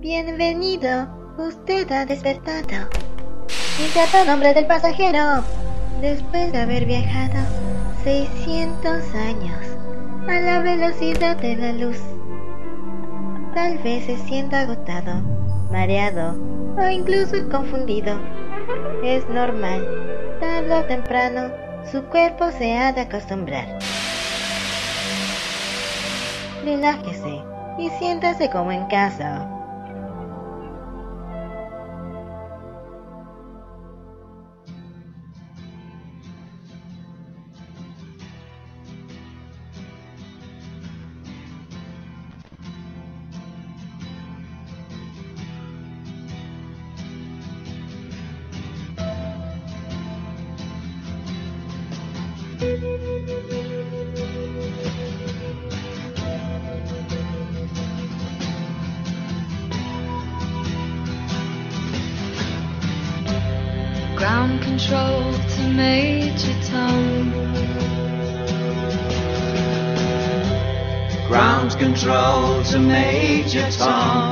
Bienvenido, usted ha despertado. Inserta nombre del pasajero. Después de haber viajado 600 años a la velocidad de la luz, tal vez se sienta agotado, mareado o incluso confundido. Es normal, tarde o temprano su cuerpo se ha de acostumbrar. Relájese y siéntase como en casa.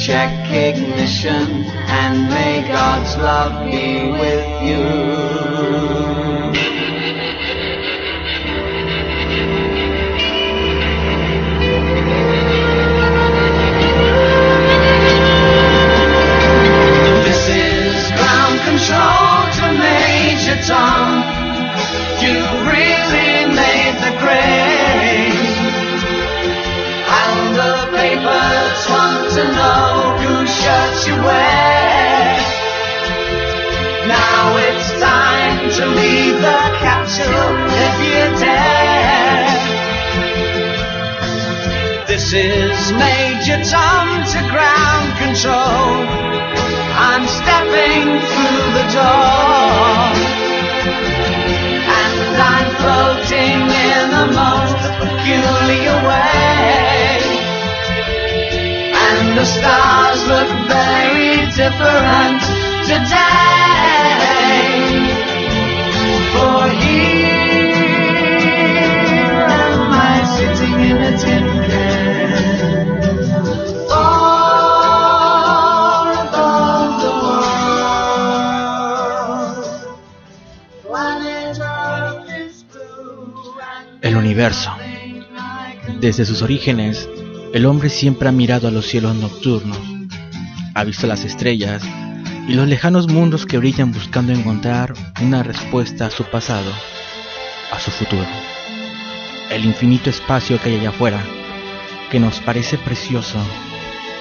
Check ignition and may God's love be with you. This is ground control to Major Tom. You really made the grade. To know whose shirts you wear. Now it's time to leave the capsule if you dare. This is Major Tom to ground control. I'm stepping through the door. And I'm floating in the most different today. For here am I sitting in a tin can. Far above the world. Planet Earth is blue and El universo. Desde sus orígenes, el hombre siempre ha mirado a los cielos nocturnos, ha visto las estrellas y los lejanos mundos que brillan buscando encontrar una respuesta a su pasado, a su futuro. El infinito espacio que hay allá afuera, que nos parece precioso,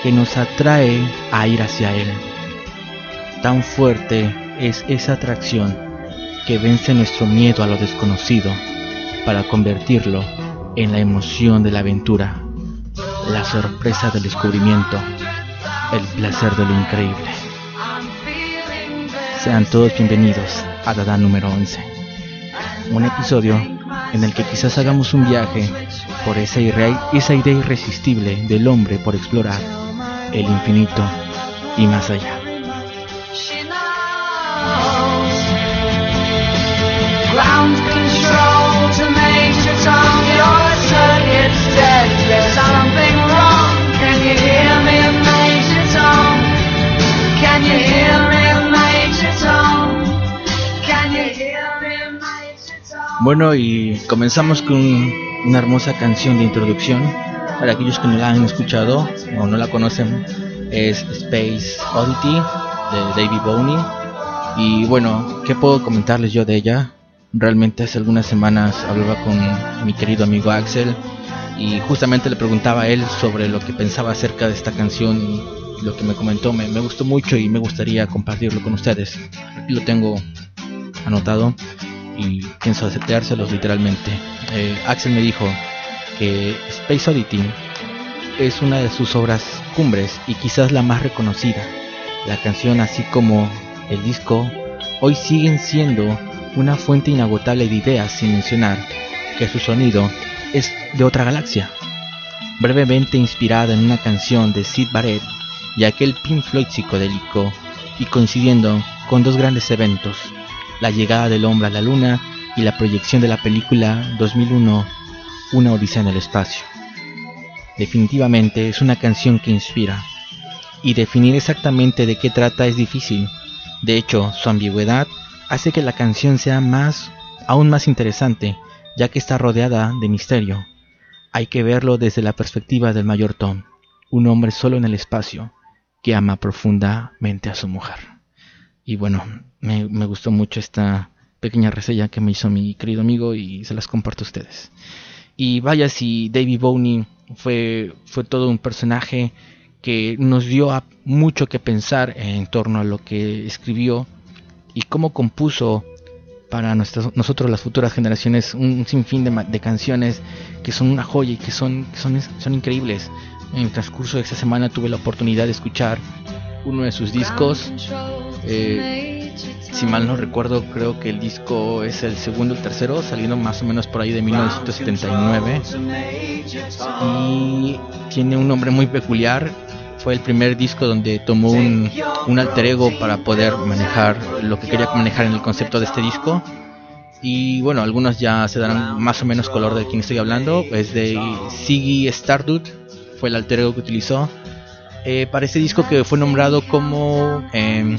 que nos atrae a ir hacia él. Tan fuerte es esa atracción que vence nuestro miedo a lo desconocido para convertirlo en la emoción de la aventura, la sorpresa del descubrimiento, el placer de lo increíble. Sean todos bienvenidos a Dada número 11, un episodio en el que quizás hagamos un viaje por esa, idea irresistible del hombre por explorar el infinito y más allá. Bueno, y comenzamos con una hermosa canción de introducción. Para aquellos que no la han escuchado o no la conocen, es Space Oddity de David Bowie. Y bueno, ¿qué puedo comentarles yo de ella? Realmente hace algunas semanas hablaba con mi querido amigo Axel y justamente le preguntaba a él sobre lo que pensaba acerca de esta canción y lo que me comentó me, me gustó mucho y me gustaría compartirlo con ustedes. Lo tengo anotado y pienso aceptárselos literalmente. Eh, Axel me dijo que Space Oddity es una de sus obras cumbres y quizás la más reconocida. La canción, así como el disco, hoy siguen siendo una fuente inagotable de ideas sin mencionar que su sonido es de otra galaxia, brevemente inspirada en una canción de Sid Barrett y aquel Pink Floyd psicodélico y coincidiendo con dos grandes eventos, la llegada del hombre a la luna y la proyección de la película 2001 Una Odisea en el Espacio. Definitivamente es una canción que inspira, y definir exactamente de qué trata es difícil. De hecho, su ambigüedad hace que la canción sea más, aún más interesante, ya que está rodeada de misterio. Hay que verlo desde la perspectiva del mayor Tom, un hombre solo en el espacio, que ama profundamente a su mujer. Y bueno, me, gustó mucho esta pequeña reseña que me hizo mi querido amigo y se las comparto a ustedes. Y vaya si David Bowie fue, fue todo un personaje que nos dio mucho que pensar en torno a lo que escribió y cómo compuso para nuestras, nosotros las futuras generaciones un, sinfín de, de, canciones que son una joya y que son, son, son increíbles. En el transcurso de esta semana tuve la oportunidad de escuchar uno de sus discos. Eh, si mal no recuerdo, creo que el disco es el segundo o el tercero, saliendo más o menos por ahí de 1979. Y tiene un nombre muy peculiar. Fue el primer disco donde tomó un, un alter ego para poder manejar lo que quería manejar en el concepto de este disco. Y bueno, algunos ya se darán más o menos color de quién estoy hablando. Es de Ziggy Stardust, fue el alter ego que utilizó. Eh, para este disco que fue nombrado como eh,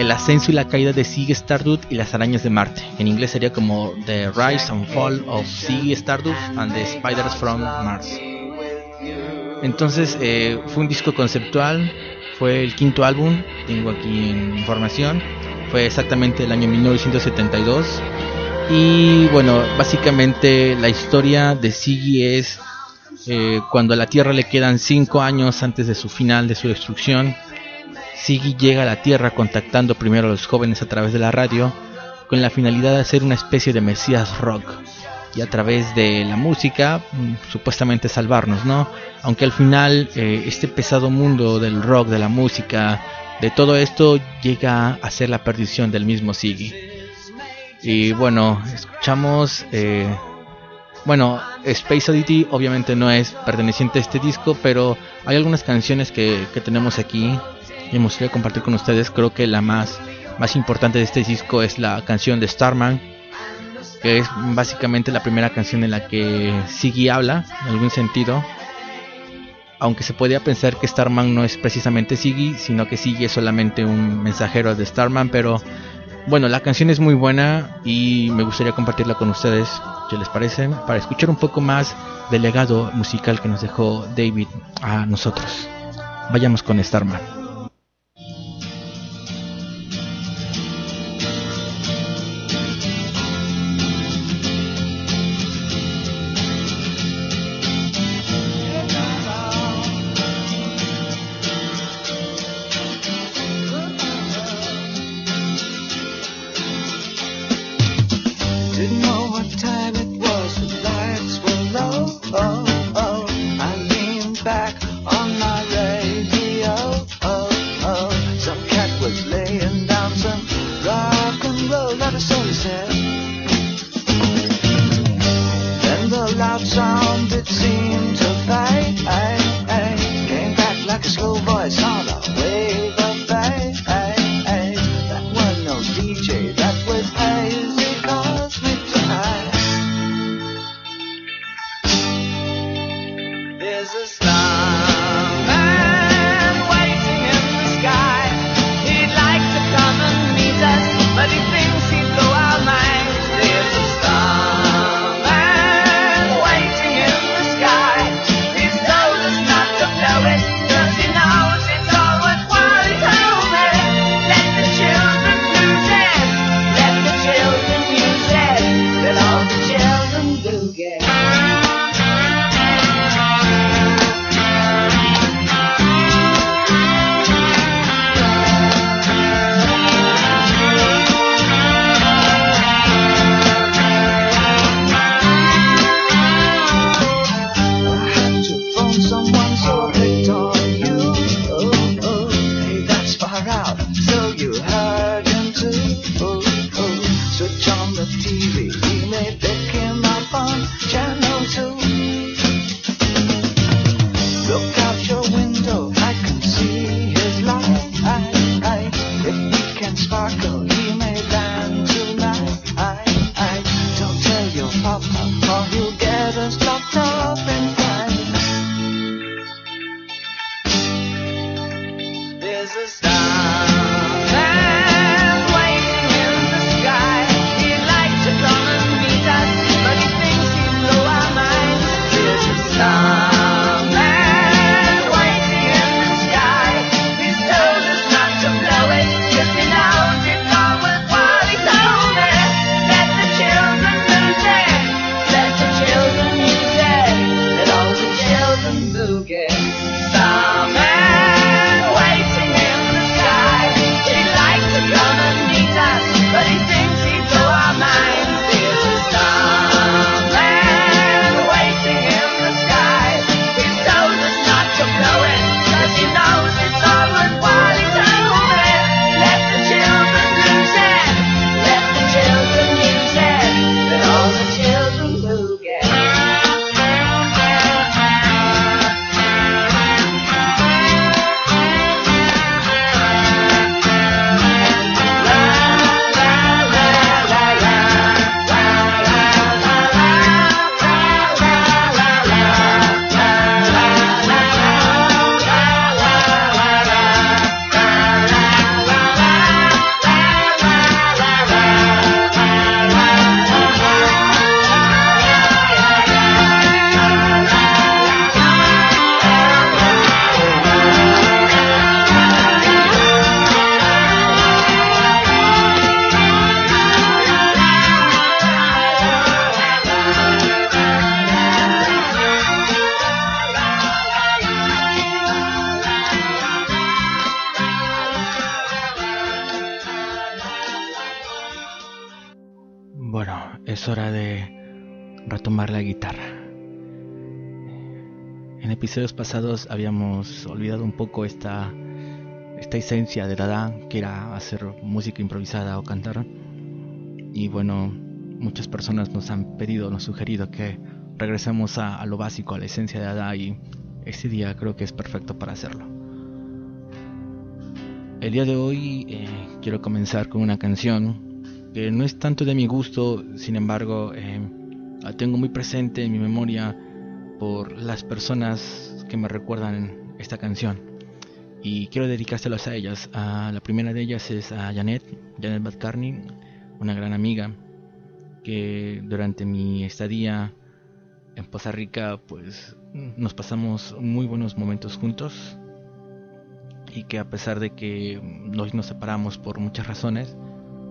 El ascenso y la caída de Ziggy Stardust y las arañas de Marte. En inglés sería como The Rise and Fall of Ziggy Stardust and the Spiders from Mars. Entonces eh, fue un disco conceptual, fue el quinto álbum, tengo aquí información, fue exactamente el año 1972. Y bueno, básicamente la historia de Ziggy es eh, cuando a la Tierra le quedan 5 años antes de su final, de su destrucción. Ziggy llega a la Tierra contactando primero a los jóvenes a través de la radio con la finalidad de hacer una especie de mesías rock y a través de la música supuestamente salvarnos, ¿no? Aunque al final eh, este pesado mundo del rock, de la música, de todo esto llega a ser la perdición del mismo Ziggy. Y bueno, escuchamos, eh, bueno, Space Oddity obviamente no es perteneciente a este disco, pero hay algunas canciones que, que tenemos aquí y me gustaría compartir con ustedes. Creo que la más, más importante de este disco es la canción de Starman, que es básicamente la primera canción en la que Siggy habla, en algún sentido. Aunque se podría pensar que Starman no es precisamente Siggy, sino que Siggy es solamente un mensajero de Starman, pero bueno, la canción es muy buena y me gustaría compartirla con ustedes, ¿qué les parece? Para escuchar un poco más del legado musical que nos dejó David a nosotros. Vayamos con Starman. Episodios pasados habíamos olvidado un poco esta, esta esencia de Dada, que era hacer música improvisada o cantar. Y bueno, muchas personas nos han pedido, nos sugerido que regresemos a, a lo básico, a la esencia de Dada y este día creo que es perfecto para hacerlo. El día de hoy eh, quiero comenzar con una canción que no es tanto de mi gusto, sin embargo, eh, la tengo muy presente en mi memoria por las personas que me recuerdan esta canción. Y quiero dedicárselos a ellas. A la primera de ellas es a Janet, Janet Badcarney, una gran amiga que durante mi estadía en Costa Rica, pues nos pasamos muy buenos momentos juntos y que a pesar de que hoy nos separamos por muchas razones,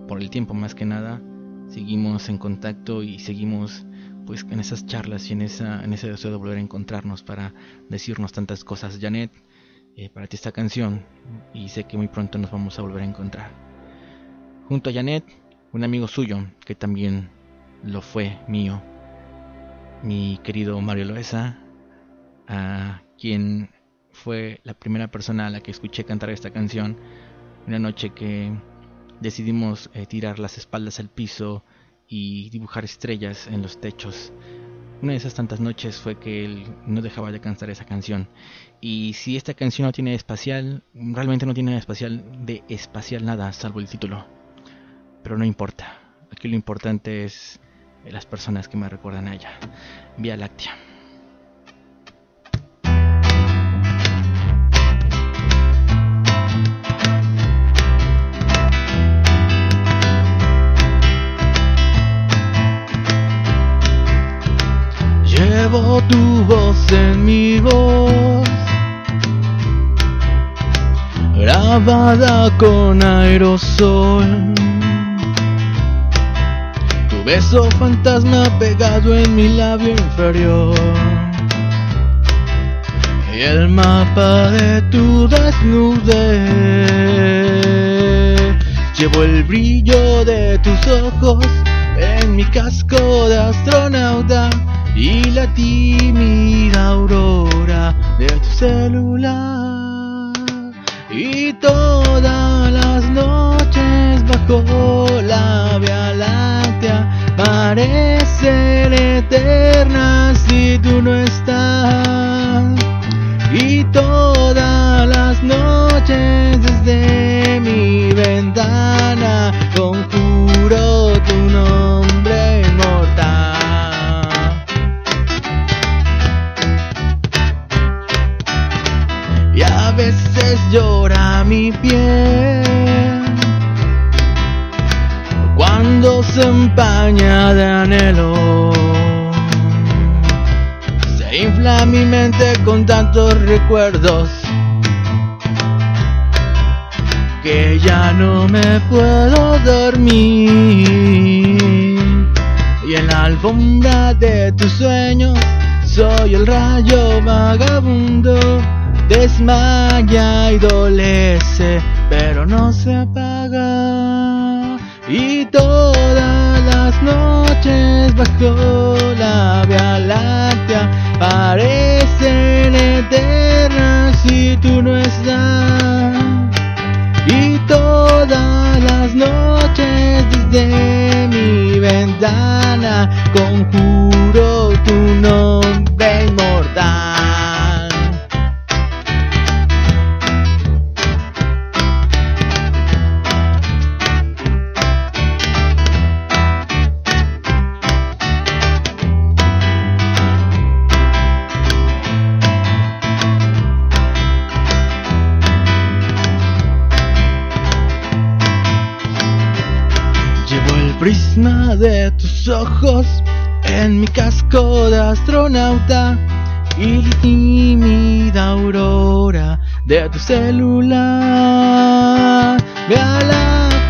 por el tiempo más que nada, seguimos en contacto y seguimos pues en esas charlas y en esa en ese deseo de volver a encontrarnos para decirnos tantas cosas. Janet, eh, para ti esta canción y sé que muy pronto nos vamos a volver a encontrar. Junto a Janet, un amigo suyo que también lo fue mío, mi querido Mario Loesa, a quien fue la primera persona a la que escuché cantar esta canción una noche que decidimos eh, tirar las espaldas al piso y dibujar estrellas en los techos. Una de esas tantas noches fue que él no dejaba de cantar esa canción. Y si esta canción no tiene espacial, realmente no tiene espacial de espacial nada, salvo el título. Pero no importa. Aquí lo importante es las personas que me recuerdan a ella. Vía Láctea. Tu voz en mi voz, grabada con aerosol. Tu beso fantasma pegado en mi labio inferior. Y el mapa de tu desnudez. Llevo el brillo de tus ojos en mi casco de astronauta y la tímida aurora de tu celular. Y todas las noches bajo la Vía Láctea parecen eternas si tú no estás. Se empaña de anhelo. Se infla mi mente con tantos recuerdos que ya no me puedo dormir. Y en la alfombra de tus sueños soy el rayo vagabundo. Desmaya y dolece, pero no se apaga. Y las bajo la Vía Láctea parecen eternas si tú no estás. Y todas las noches desde mi ventana conjuro tu nombre ojos en mi casco de astronauta y la tímida aurora de tu celular. Vía Láctea, Vía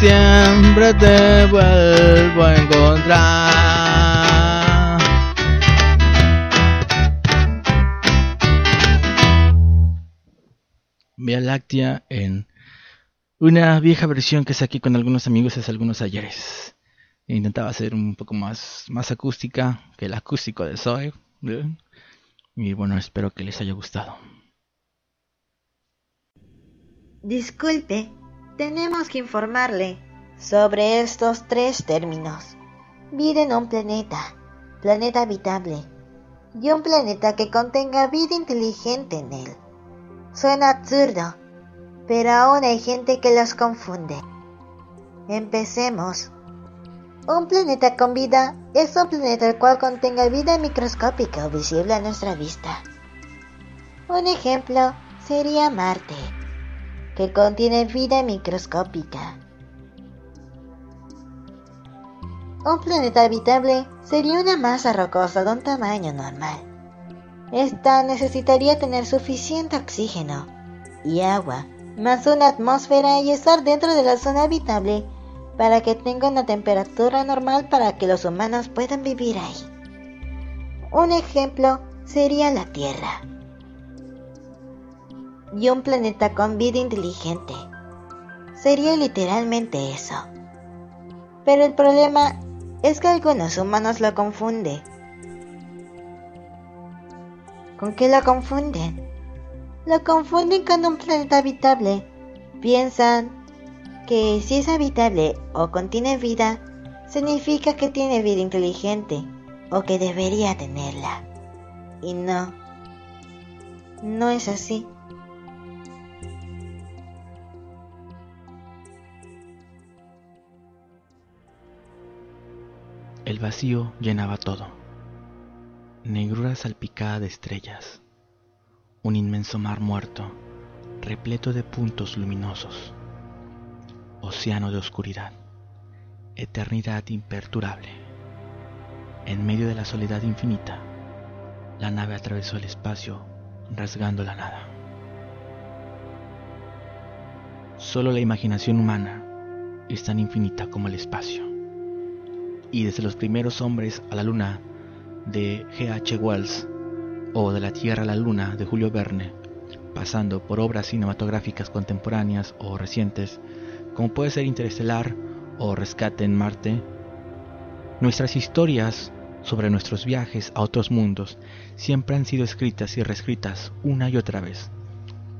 siempre te vuelvo a encontrar. Vía Láctea en una vieja versión que saqué con algunos amigos hace algunos ayeres. Intentaba hacer un poco más, más acústica que el acústico de Zoe. ¿eh? Y bueno, espero que les haya gustado. Disculpe, tenemos que informarle sobre estos tres términos. Vida en un planeta, planeta habitable, y un planeta que contenga vida inteligente en él. Suena absurdo, pero aún hay gente que los confunde. Empecemos. Un planeta con vida es un planeta el cual contenga vida microscópica o visible a nuestra vista. Un ejemplo sería Marte, que contiene vida microscópica. Un planeta habitable sería una masa rocosa de un tamaño normal. Esta necesitaría tener suficiente oxígeno y agua, más una atmósfera y estar dentro de la zona habitable para que tenga una temperatura normal para que los humanos puedan vivir ahí. Un ejemplo sería la Tierra. Y un planeta con vida inteligente. Sería literalmente eso. Pero el problema es que algunos humanos lo confunden. ¿Con qué lo confunden? Lo confunden con un planeta habitable. Piensan que si es habitable o contiene vida, significa que tiene vida inteligente o que debería tenerla. Y no, no es así. El vacío llenaba todo. Negrura salpicada de estrellas. Un inmenso mar muerto, repleto de puntos luminosos. Océano de oscuridad. Eternidad imperturable. En medio de la soledad infinita, la nave atravesó el espacio rasgando la nada. Solo la imaginación humana es tan infinita como el espacio y desde los primeros hombres a la luna de G.H. Wells o de la Tierra a la Luna de Julio Verne, pasando por obras cinematográficas contemporáneas o recientes, como puede ser Interestelar o Rescate en Marte, nuestras historias sobre nuestros viajes a otros mundos siempre han sido escritas y reescritas una y otra vez,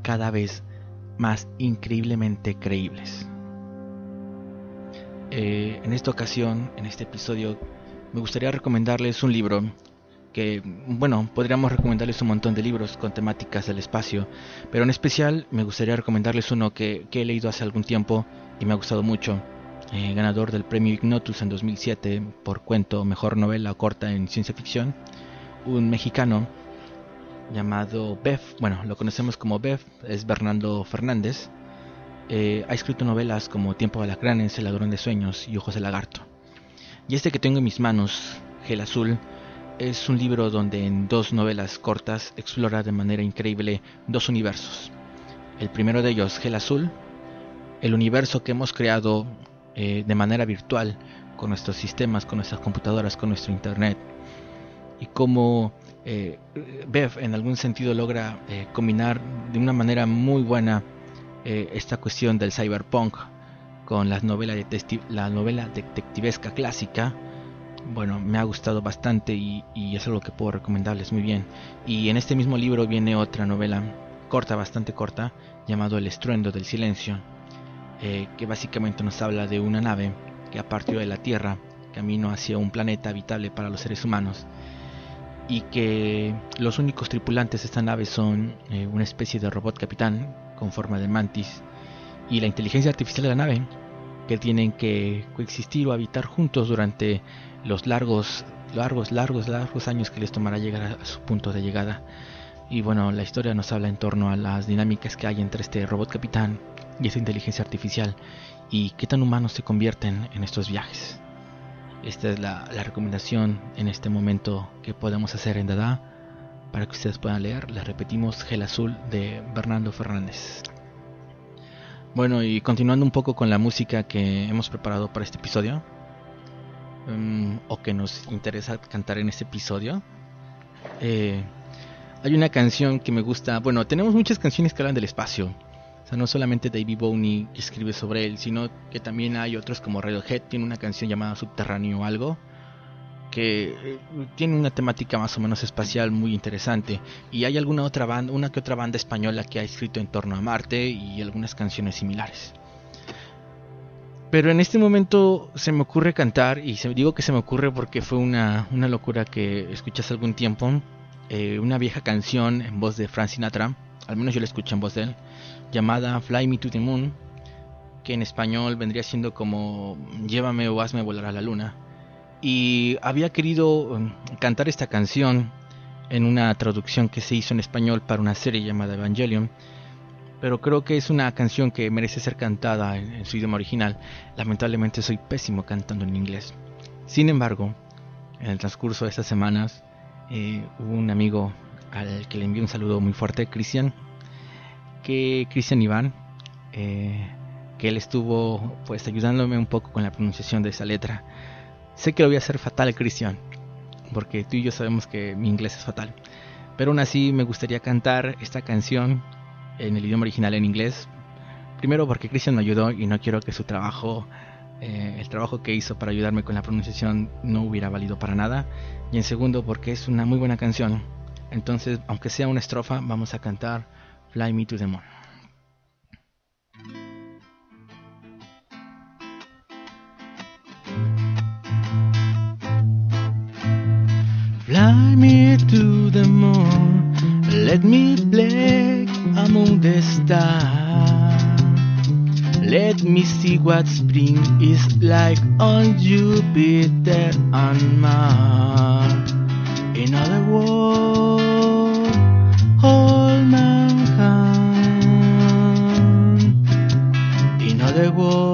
cada vez más increíblemente creíbles. Eh, en esta ocasión, en este episodio, me gustaría recomendarles un libro que, bueno, podríamos recomendarles un montón de libros con temáticas del espacio, pero en especial me gustaría recomendarles uno que, he leído hace algún tiempo y me ha gustado mucho. Eh, ganador del premio Ignotus en 2007 por cuento Mejor Novela Corta en Ciencia Ficción, un mexicano llamado Bev, bueno, lo conocemos como Bev, es Bernardo Fernández. Eh, ha escrito novelas como Tiempo de Alacranes, El Ladrón de Sueños y Ojos de Lagarto. Y este que tengo en mis manos, Gel Azul, es un libro donde en dos novelas cortas explora de manera increíble dos universos. El primero de ellos, Gel Azul, el universo que hemos creado eh, de manera virtual con nuestros sistemas, con nuestras computadoras, con nuestro internet. Y cómo eh, Bev en algún sentido logra eh, combinar de una manera muy buena esta cuestión del cyberpunk con la novela, la novela detectivesca clásica bueno, me ha gustado bastante y, es algo que puedo recomendarles muy bien. Y en este mismo libro viene otra novela corta, bastante corta, llamado El estruendo del silencio, eh, que básicamente nos habla de una nave que ha partido de la Tierra, camino hacia un planeta habitable para los seres humanos, y que los únicos tripulantes de esta nave son eh, una especie de robot capitán con forma de mantis y la inteligencia artificial de la nave, que tienen que coexistir o habitar juntos durante los largos, largos, largos, largos años que les tomará llegar a su punto de llegada. Y bueno, la historia nos habla en torno a las dinámicas que hay entre este robot capitán y esta inteligencia artificial y qué tan humanos se convierten en estos viajes. Esta es la, recomendación en este momento que podemos hacer en Dada para que ustedes puedan leer. Les repetimos Gel Azul de Bernardo Fernández. Bueno, y continuando un poco con la música que hemos preparado para este episodio, Mm, o que nos interesa cantar en este episodio. Eh, hay una canción que me gusta. Bueno, tenemos muchas canciones que hablan del espacio. O sea, no solamente David Bowie escribe sobre él, sino que también hay otros como Radiohead, tiene una canción llamada Subterráneo o algo, que eh, tiene una temática más o menos espacial muy interesante. Y hay alguna otra banda, una que otra banda española que ha escrito en torno a Marte y algunas canciones similares. Pero en este momento se me ocurre cantar, y digo que se me ocurre porque fue una, locura que escuché algún tiempo, eh, una vieja canción en voz de Frank Sinatra, al menos yo la escuché en voz de él, llamada Fly Me to the Moon, que en español vendría siendo como Llévame o hazme volar a la luna. Y había querido um, cantar esta canción en una traducción que se hizo en español para una serie llamada Evangelion pero creo que es una canción que merece ser cantada en, su idioma original. Lamentablemente soy pésimo cantando en inglés. Sin embargo, en el transcurso de estas semanas eh, hubo un amigo al que le envié un saludo muy fuerte, Cristian, que Cristian Iván, eh, que él estuvo pues ayudándome un poco con la pronunciación de esa letra. Sé que lo voy a hacer fatal, Cristian, porque tú y yo sabemos que mi inglés es fatal. Pero aún así me gustaría cantar esta canción en el idioma original en inglés. Primero porque Christian me ayudó y no quiero que su trabajo, eh, el trabajo que hizo para ayudarme con la pronunciación no hubiera valido para nada. Y en segundo porque es una muy buena canción. Entonces, aunque sea una estrofa, vamos a cantar Fly Me to the Moon. Fly me to the moon, let me play among the stars. Let me see what spring is like on Jupiter and Mars. In other words, hold mankind. In other words,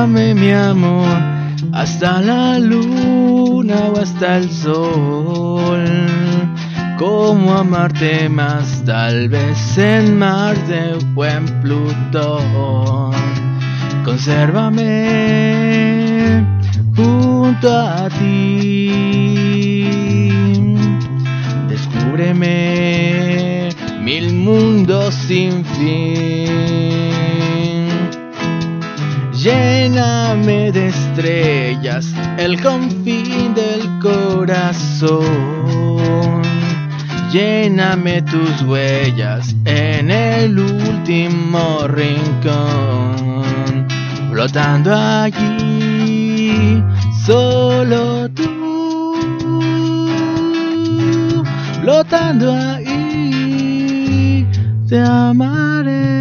Llévame mi amor hasta la luna o hasta el sol. ¿Cómo amarte más? Tal vez en Marte o en Plutón. Consérvame junto a ti. Descúbreme mil mundos sin fin. Lléname de estrellas el confín del corazón. Lléname tus huellas en el último rincón. Flotando allí, solo tú. Flotando ahí, te amaré.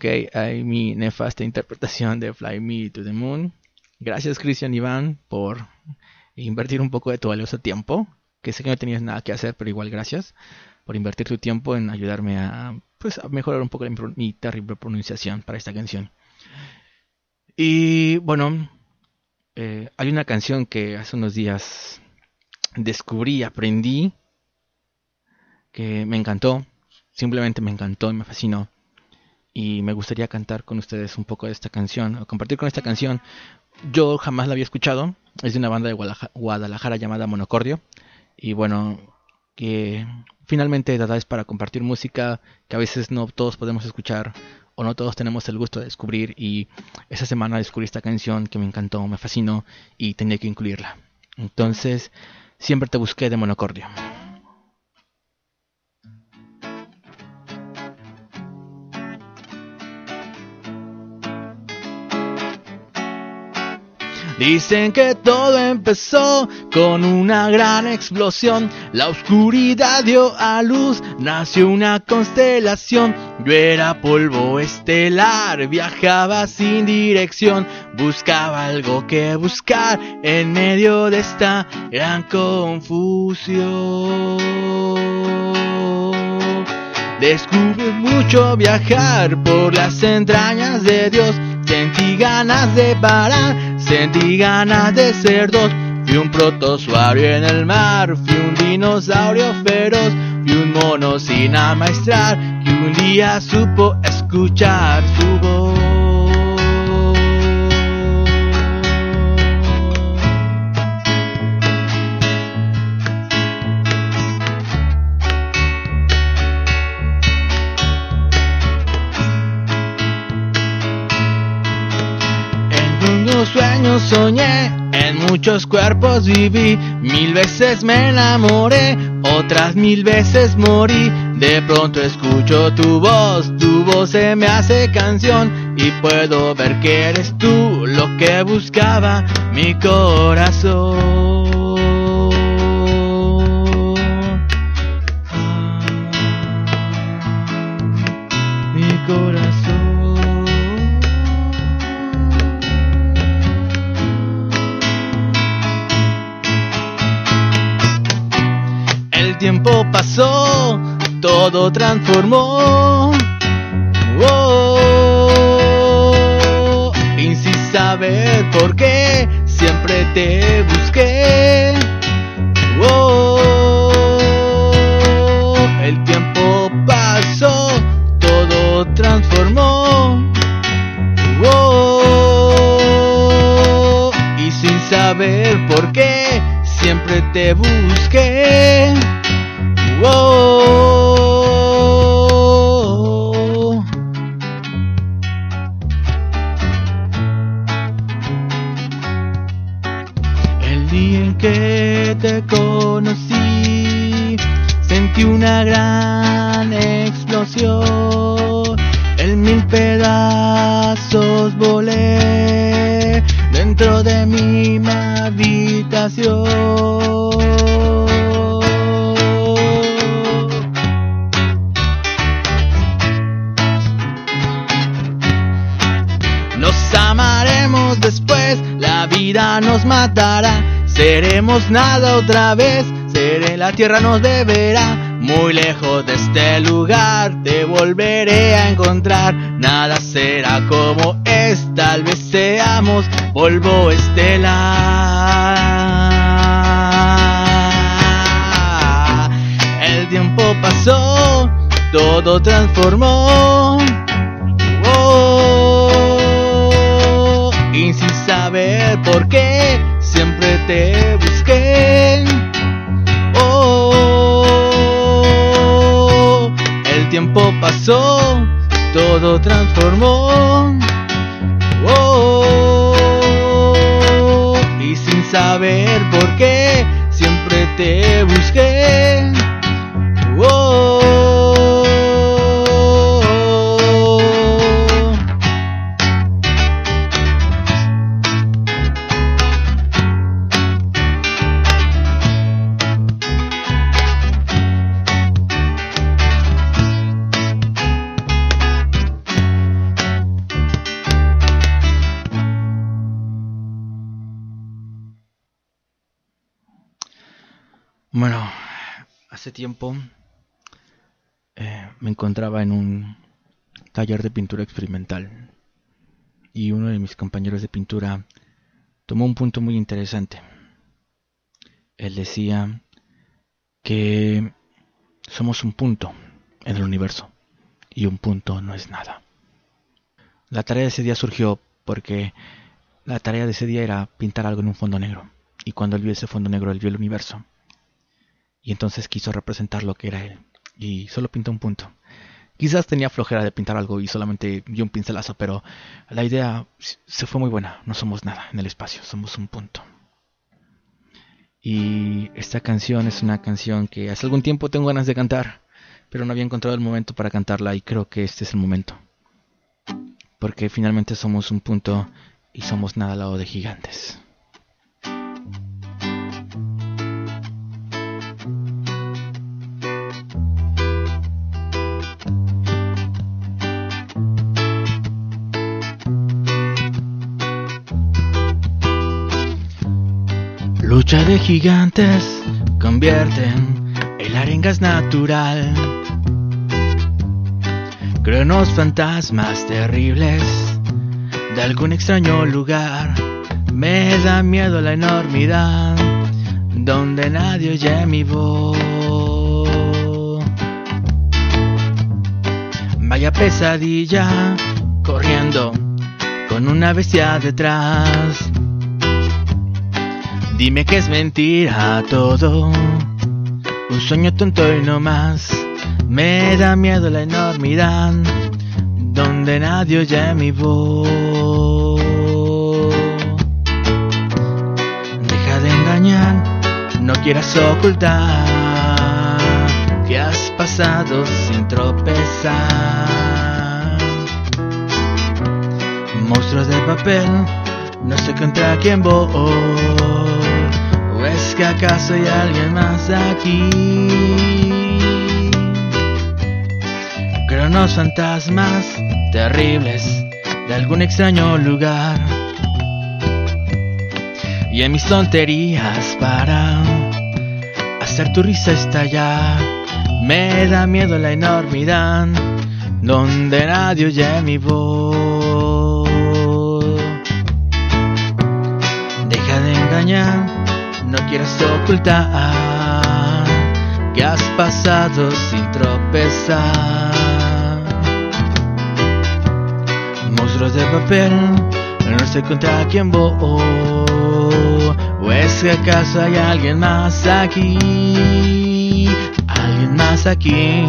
Ok, hay mi nefasta interpretación de Fly Me to the Moon. Gracias Cristian Iván por invertir un poco de tu valioso tiempo, que sé que no tenías nada que hacer, pero igual gracias por invertir tu tiempo en ayudarme a, pues, a mejorar un poco mi, mi terrible pronunciación para esta canción. Y bueno, eh, hay una canción que hace unos días descubrí, aprendí, que me encantó, simplemente me encantó y me fascinó. Y me gustaría cantar con ustedes un poco de esta canción, o compartir con esta canción. Yo jamás la había escuchado, es de una banda de Guadalaja- Guadalajara llamada Monocordio. Y bueno, que finalmente es para compartir música que a veces no todos podemos escuchar o no todos tenemos el gusto de descubrir. Y esa semana descubrí esta canción que me encantó, me fascinó y tenía que incluirla. Entonces, siempre te busqué de Monocordio. Dicen que todo empezó con una gran explosión. La oscuridad dio a luz, nació una constelación. Yo era polvo estelar, viajaba sin dirección. Buscaba algo que buscar en medio de esta gran confusión. Descubrí mucho viajar por las entrañas de Dios. Sentí ganas de parar, sentí ganas de ser dos. Fui un protozoario en el mar, fui un dinosaurio feroz, fui un mono sin amaestrar, que un día supo escuchar su voz. Sueños soñé, en muchos cuerpos viví, mil veces me enamoré, otras mil veces morí. De pronto escucho tu voz, tu voz se me hace canción y puedo ver que eres tú lo que buscaba mi corazón. Tiempo pasó, todo transformó. Oh, y sin saber por qué, siempre te busqué. Oh, el tiempo pasó, todo transformó. Oh, y sin saber por qué, siempre te busqué. Nada otra vez, seré la tierra nos deberá. Muy lejos de este lugar te volveré a encontrar. Nada será como es, tal vez seamos polvo estelar. El tiempo pasó, todo transformó. Oh, y sin saber por qué, siempre te tiempo pasó, todo transformó. Oh, y sin saber por qué, siempre te busqué. Hace tiempo eh, me encontraba en un taller de pintura experimental y uno de mis compañeros de pintura tomó un punto muy interesante. Él decía que somos un punto en el universo y un punto no es nada. La tarea de ese día surgió porque la tarea de ese día era pintar algo en un fondo negro y cuando él vio ese fondo negro él vio el universo y entonces quiso representar lo que era él y solo pintó un punto. Quizás tenía flojera de pintar algo y solamente vio un pincelazo, pero la idea se fue muy buena. No somos nada en el espacio, somos un punto. Y esta canción es una canción que hace algún tiempo tengo ganas de cantar, pero no había encontrado el momento para cantarla y creo que este es el momento. Porque finalmente somos un punto y somos nada al lado de gigantes. Lucha de gigantes convierten el arengas natural. Cronos fantasmas terribles de algún extraño lugar. Me da miedo la enormidad donde nadie oye mi voz. Vaya pesadilla corriendo con una bestia detrás. Dime que es mentira todo, un sueño tonto y no más. Me da miedo la enormidad, donde nadie oye mi voz. Deja de engañar, no quieras ocultar que has pasado sin tropezar. Monstruos de papel, no sé contra quién voy. ¿O es que acaso hay alguien más aquí? Cronos fantasmas terribles de algún extraño lugar. Y en mis tonterías para hacer tu risa estallar. Me da miedo la enormidad donde nadie oye mi voz. Quieras ocultar que has pasado sin tropezar. Monstruos de papel, no sé contra quién voy. ¿O es que acaso hay alguien más aquí? Alguien más aquí.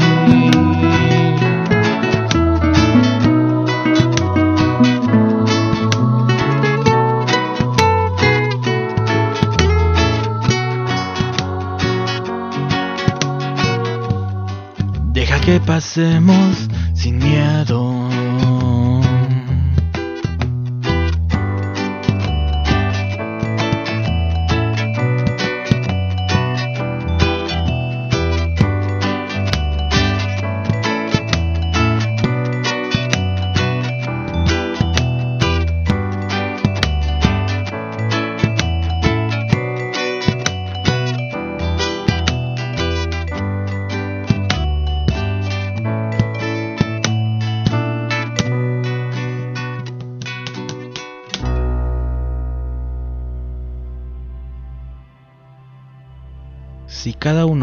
Que pasemos sin miedo.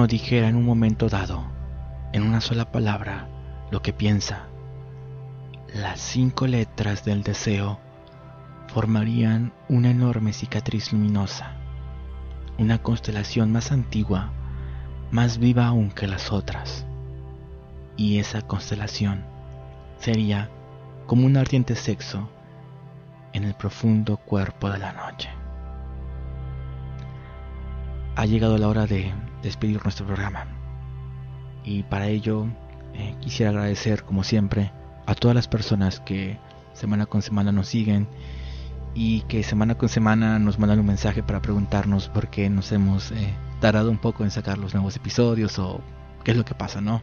Dijera en un momento dado, en una sola palabra, lo que piensa, las cinco letras del deseo formarían una enorme cicatriz luminosa, una constelación más antigua, más viva aún que las otras. Y esa constelación sería como un ardiente sexo en el profundo cuerpo de la noche. Ha llegado la hora de despedir nuestro programa. Y para ello eh, quisiera agradecer, como siempre, a todas las personas que semana con semana nos siguen y que semana con semana nos mandan un mensaje para preguntarnos por qué nos hemos eh, tardado un poco en sacar los nuevos episodios o qué es lo que pasa, ¿no?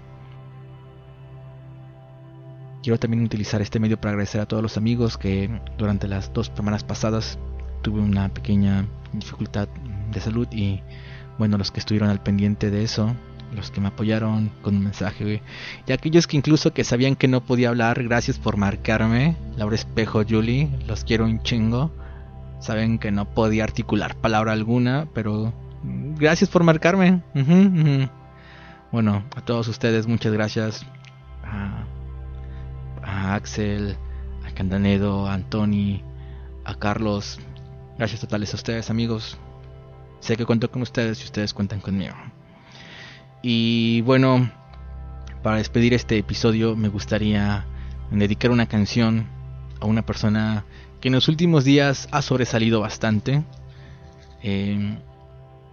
Quiero también utilizar este medio para agradecer a todos los amigos que durante las dos semanas pasadas tuve una pequeña dificultad de salud y bueno, los que estuvieron al pendiente de eso, los que me apoyaron con un mensaje, y aquellos que incluso que sabían que no podía hablar, gracias por marcarme, Laura Espejo, Julie, los quiero un chingo, saben que no podía articular palabra alguna, pero gracias por marcarme. Bueno, a todos ustedes muchas gracias, a, a Axel, a Candanedo, a Antoni, a Carlos, gracias totales a ustedes amigos, sé que cuento con ustedes y ustedes cuentan conmigo. Y bueno, para despedir este episodio me gustaría dedicar una canción a una persona que en los últimos días ha sobresalido bastante. Eh,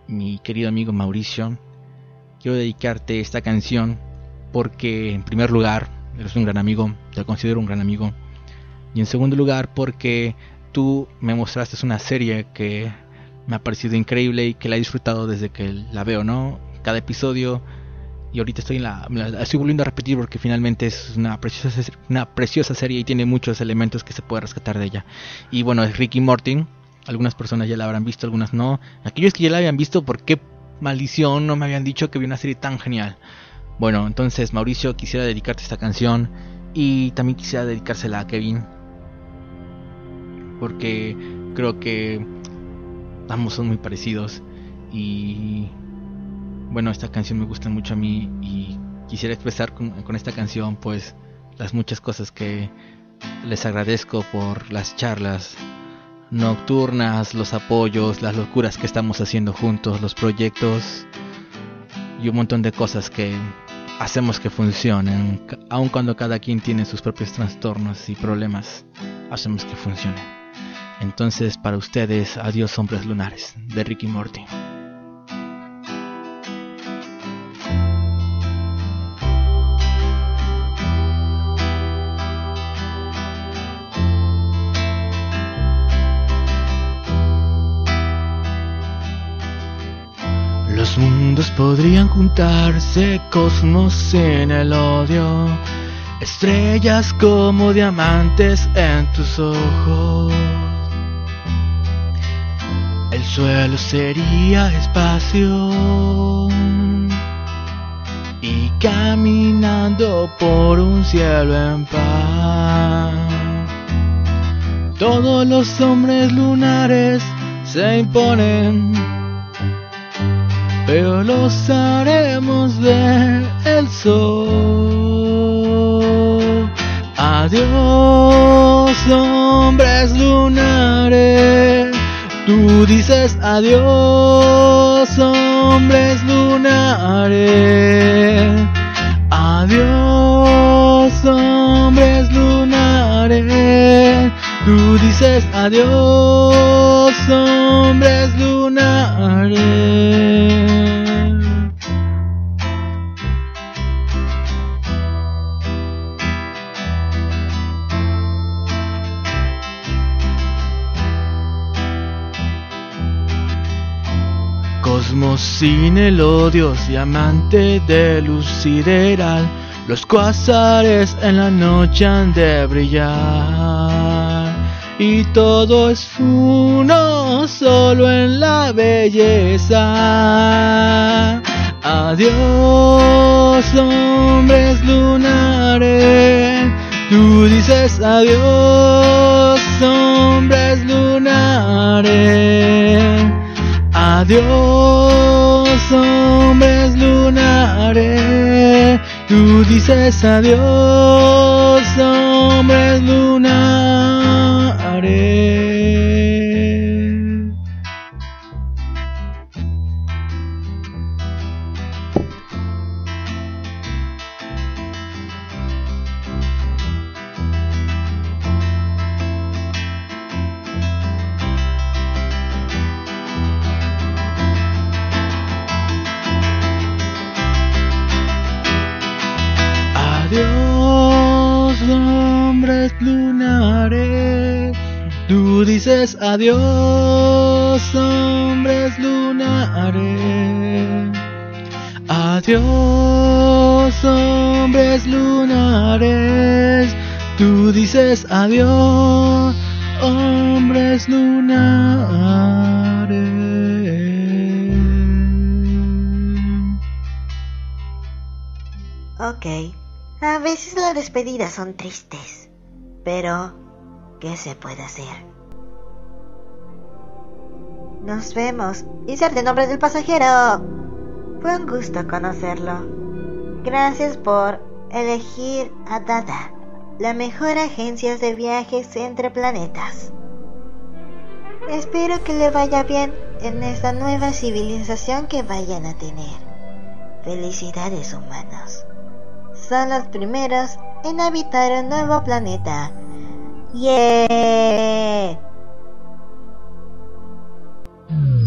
mi querido amigo Mauricio, quiero dedicarte esta canción porque en primer lugar eres un gran amigo, te considero un gran amigo. Y en segundo lugar porque tú me mostraste una serie que me ha parecido increíble y que la he disfrutado desde que la veo, ¿no? cada episodio. Y ahorita estoy en la, estoy volviendo a repetir porque finalmente es una preciosa, una preciosa serie y tiene muchos elementos que se puede rescatar de ella. Y bueno, es Ricky Morty. Algunas personas ya la habrán visto, algunas no. Aquellos que ya la habían visto, ¿por qué maldición no me habían dicho que había una serie tan genial? Bueno, entonces Mauricio, quisiera dedicarte esta canción y también quisiera dedicársela a Kevin. Porque creo que ambos son muy parecidos y bueno, esta canción me gusta mucho a mí y quisiera expresar con, esta canción pues las muchas cosas que les agradezco por las charlas nocturnas, los apoyos, las locuras que estamos haciendo juntos, los proyectos y un montón de cosas que hacemos que funcionen, aun cuando cada quien tiene sus propios trastornos y problemas, hacemos que funcionen. Entonces, para ustedes, adiós hombres lunares, de Ricky Morty. mundos podrían juntarse, cosmos en el odio, estrellas como diamantes en tus ojos. El suelo sería espacio y caminando por un cielo en paz. Todos los hombres lunares se imponen pero los haremos ver el sol. Adiós, hombres lunares. Tú dices adiós, hombres lunares. Adiós, hombres lunares. Tú dices adiós, hombres lunares. Sin el odio, diamante de luz sideral, los cuasares en la noche han de brillar. Y todo es uno solo en la belleza. Adiós, hombres lunares. Tú dices adiós, hombres lunares. Adiós, hombres lunares, tú dices adiós, hombres lunares. Dices adiós, hombres lunares. Adiós, hombres lunares. Tú dices adiós, hombres lunares. Ok, a veces las despedidas son tristes, pero ¿qué se puede hacer? Nos vemos. Inserte nombre del pasajero. Fue un gusto conocerlo. Gracias por elegir a Dada, la mejor agencia de viajes entre planetas. Espero que le vaya bien en esta nueva civilización que vayan a tener. Felicidades humanos. Son los primeros en habitar un nuevo planeta. ¡Yeah! Mm.